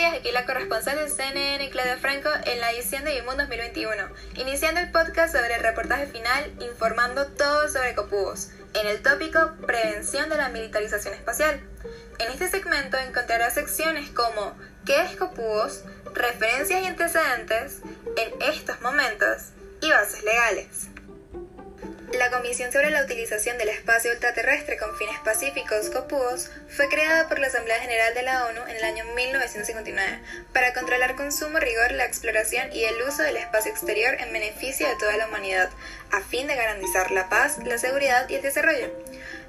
días, aquí la corresponsal del CNN, Claudia Franco, en la edición de Vimundo 2021, iniciando el podcast sobre el reportaje final, informando todo sobre copubos, en el tópico Prevención de la militarización espacial. En este segmento encontrarás secciones como ¿Qué es copubos?, referencias y antecedentes en estos momentos y bases Comisión sobre la Utilización del Espacio Ultraterrestre con Fines Pacíficos, COPUOS, fue creada por la Asamblea General de la ONU en el año 1959 para controlar con sumo rigor la exploración y el uso del espacio exterior en beneficio de toda la humanidad, a fin de garantizar la paz, la seguridad y el desarrollo.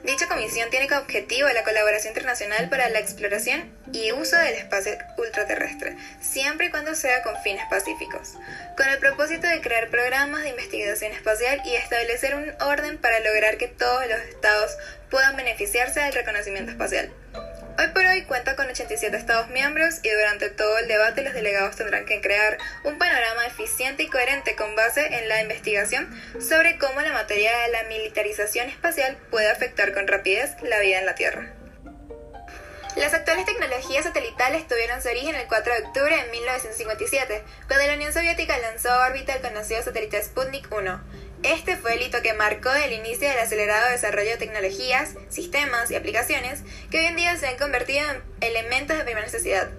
Dicha comisión tiene como objetivo la colaboración internacional para la exploración y uso del espacio ultraterrestre, siempre y cuando sea con fines pacíficos, con el propósito de crear programas de investigación espacial y establecer un orden para lograr que todos los estados puedan beneficiarse del reconocimiento espacial. Hoy por hoy cuenta con 87 Estados miembros y durante todo el debate los delegados tendrán que crear un panorama eficiente y coherente con base en la investigación sobre cómo la materia de la militarización espacial puede afectar con rapidez la vida en la Tierra. Las actuales tecnologías satelitales tuvieron su origen el 4 de octubre de 1957, cuando la Unión Soviética lanzó a órbita el conocido satélite Sputnik 1. Este fue el hito que marcó el inicio del acelerado desarrollo de tecnologías, sistemas y aplicaciones que hoy en día se han convertido en elementos de primera necesidad.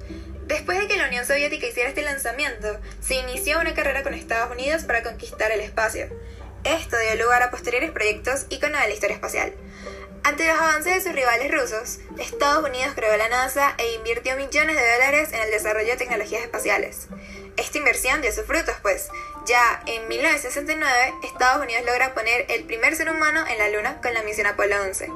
Después de que la Unión Soviética hiciera este lanzamiento, se inició una carrera con Estados Unidos para conquistar el espacio. Esto dio lugar a posteriores proyectos íconos de la historia espacial. Ante los avances de sus rivales rusos, Estados Unidos creó la NASA e invirtió millones de dólares en el desarrollo de tecnologías espaciales. Esta inversión dio sus frutos, pues ya en 1969 Estados Unidos logra poner el primer ser humano en la Luna con la misión Apolo 11.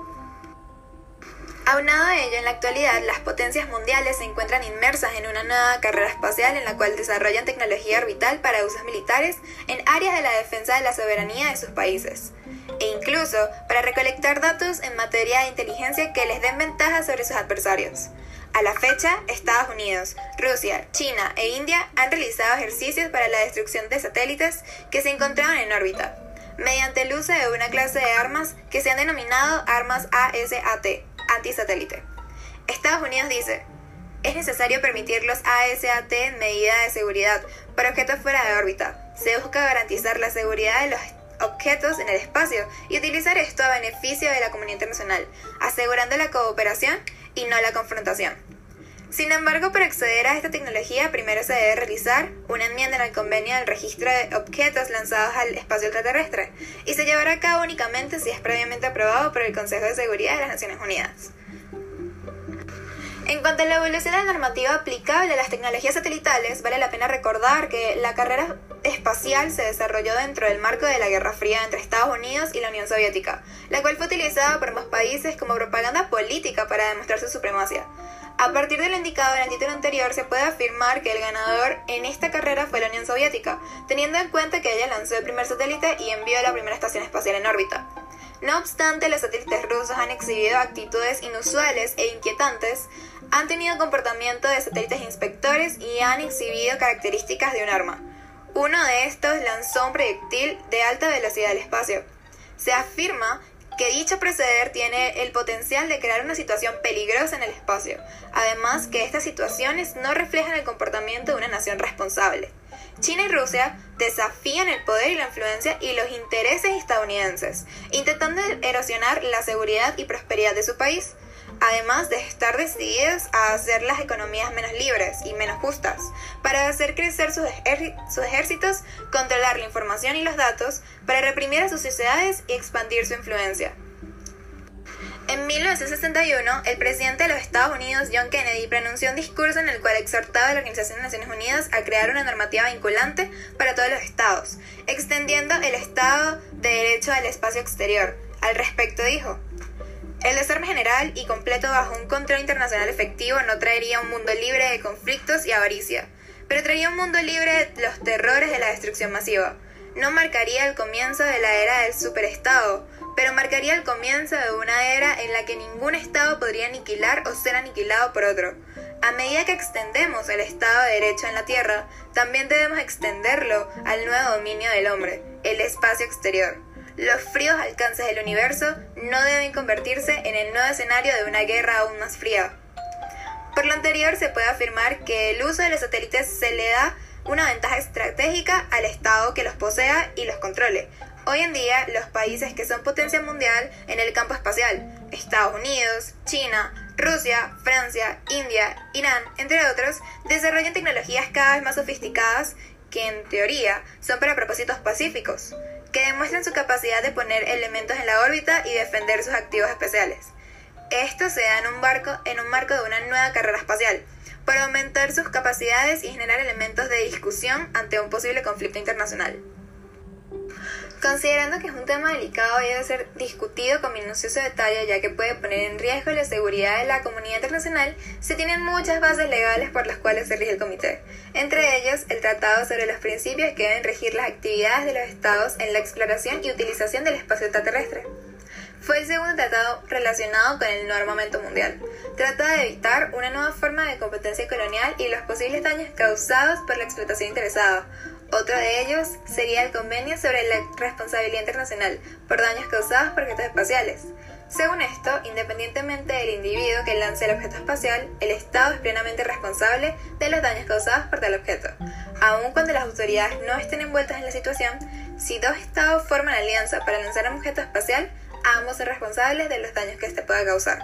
Aunado a ello, en la actualidad las potencias mundiales se encuentran inmersas en una nueva carrera espacial en la cual desarrollan tecnología orbital para usos militares en áreas de la defensa de la soberanía de sus países, e incluso para recolectar datos en materia de inteligencia que les den ventaja sobre sus adversarios. A la fecha, Estados Unidos, Rusia, China e India han realizado ejercicios para la destrucción de satélites que se encontraban en órbita, mediante el uso de una clase de armas que se han denominado armas ASAT, antisatélite. Estados Unidos dice, es necesario permitir los ASAT en medida de seguridad para objetos fuera de órbita. Se busca garantizar la seguridad de los objetos en el espacio y utilizar esto a beneficio de la comunidad internacional, asegurando la cooperación y no la confrontación. Sin embargo, para acceder a esta tecnología, primero se debe realizar una enmienda en el convenio del registro de objetos lanzados al espacio extraterrestre y se llevará a cabo únicamente si es previamente aprobado por el Consejo de Seguridad de las Naciones Unidas. En cuanto a la evolución de la normativa aplicable a las tecnologías satelitales, vale la pena recordar que la carrera espacial se desarrolló dentro del marco de la Guerra Fría entre Estados Unidos y la Unión Soviética, la cual fue utilizada por ambos países como propaganda política para demostrar su supremacía. A partir de lo indicado en el título anterior, se puede afirmar que el ganador en esta carrera fue la Unión Soviética, teniendo en cuenta que ella lanzó el primer satélite y envió la primera estación espacial en órbita. No obstante, los satélites rusos han exhibido actitudes inusuales e inquietantes, han tenido comportamiento de satélites inspectores y han exhibido características de un arma. Uno de estos lanzó un proyectil de alta velocidad al espacio. Se afirma que dicho proceder tiene el potencial de crear una situación peligrosa en el espacio, además que estas situaciones no reflejan el comportamiento de una nación responsable. China y Rusia desafían el poder y la influencia y los intereses estadounidenses, intentando erosionar la seguridad y prosperidad de su país, además de estar decididos a hacer las economías menos libres y menos justas, para hacer crecer sus, sus, ejércitos, controlar la información y los datos, para reprimir a sus sociedades y expandir su influencia. En 1961, el presidente de los Estados Unidos, John Kennedy, pronunció un discurso en el cual exhortaba a la Organización de Naciones Unidas a crear una normativa vinculante para todos los estados, extendiendo el Estado de Derecho al espacio exterior. Al respecto dijo, el desarme general y completo bajo un control internacional efectivo no traería un mundo libre de conflictos y avaricia, pero traería un mundo libre de los terrores de la destrucción masiva. No marcaría el comienzo de la era del superestado, pero marcaría el comienzo de una era en la que ningún Estado podría aniquilar o ser aniquilado por otro. A medida que extendemos el Estado de Derecho en la Tierra, también debemos extenderlo al nuevo dominio del hombre, el espacio exterior. Los fríos alcances del universo no deben convertirse en el nuevo escenario de una guerra aún más fría. Por lo anterior, se puede afirmar que el uso de los satélites se le da una ventaja estratégica al Estado que los posea y los controle. Hoy en día, los países que son potencia mundial en el campo espacial, Estados Unidos, China, Rusia, Francia, India, Irán, entre otros, desarrollan tecnologías cada vez más sofisticadas que en teoría son para propósitos pacíficos, que demuestran su capacidad de poner elementos en la órbita y defender sus activos especiales. Esto se da en un, barco, en un marco de una nueva carrera espacial, para aumentar sus capacidades y generar elementos de discusión ante un posible conflicto internacional. Considerando que es un tema delicado y debe ser discutido con minucioso detalle ya que puede poner en riesgo la seguridad de la comunidad internacional, se tienen muchas bases legales por las cuales se rige el comité, entre ellos el Tratado sobre los principios que deben regir las actividades de los estados en la exploración y utilización del espacio extraterrestre. Fue el segundo tratado relacionado con el no armamento mundial. Trata de evitar una nueva forma de competencia colonial y los posibles daños causados por la explotación interesada. Otro de ellos sería el convenio sobre la responsabilidad internacional por daños causados por objetos espaciales. Según esto, independientemente del individuo que lance el objeto espacial, el Estado es plenamente responsable de los daños causados por tal objeto. Aun cuando las autoridades no estén envueltas en la situación, si dos Estados forman alianza para lanzar un objeto espacial, ambos son responsables de los daños que éste pueda causar.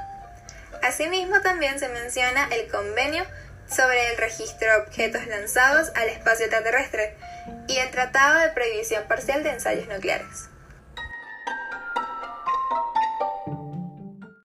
Asimismo, también se menciona el convenio sobre el registro de objetos lanzados al espacio extraterrestre y el Tratado de Prohibición Parcial de Ensayos Nucleares.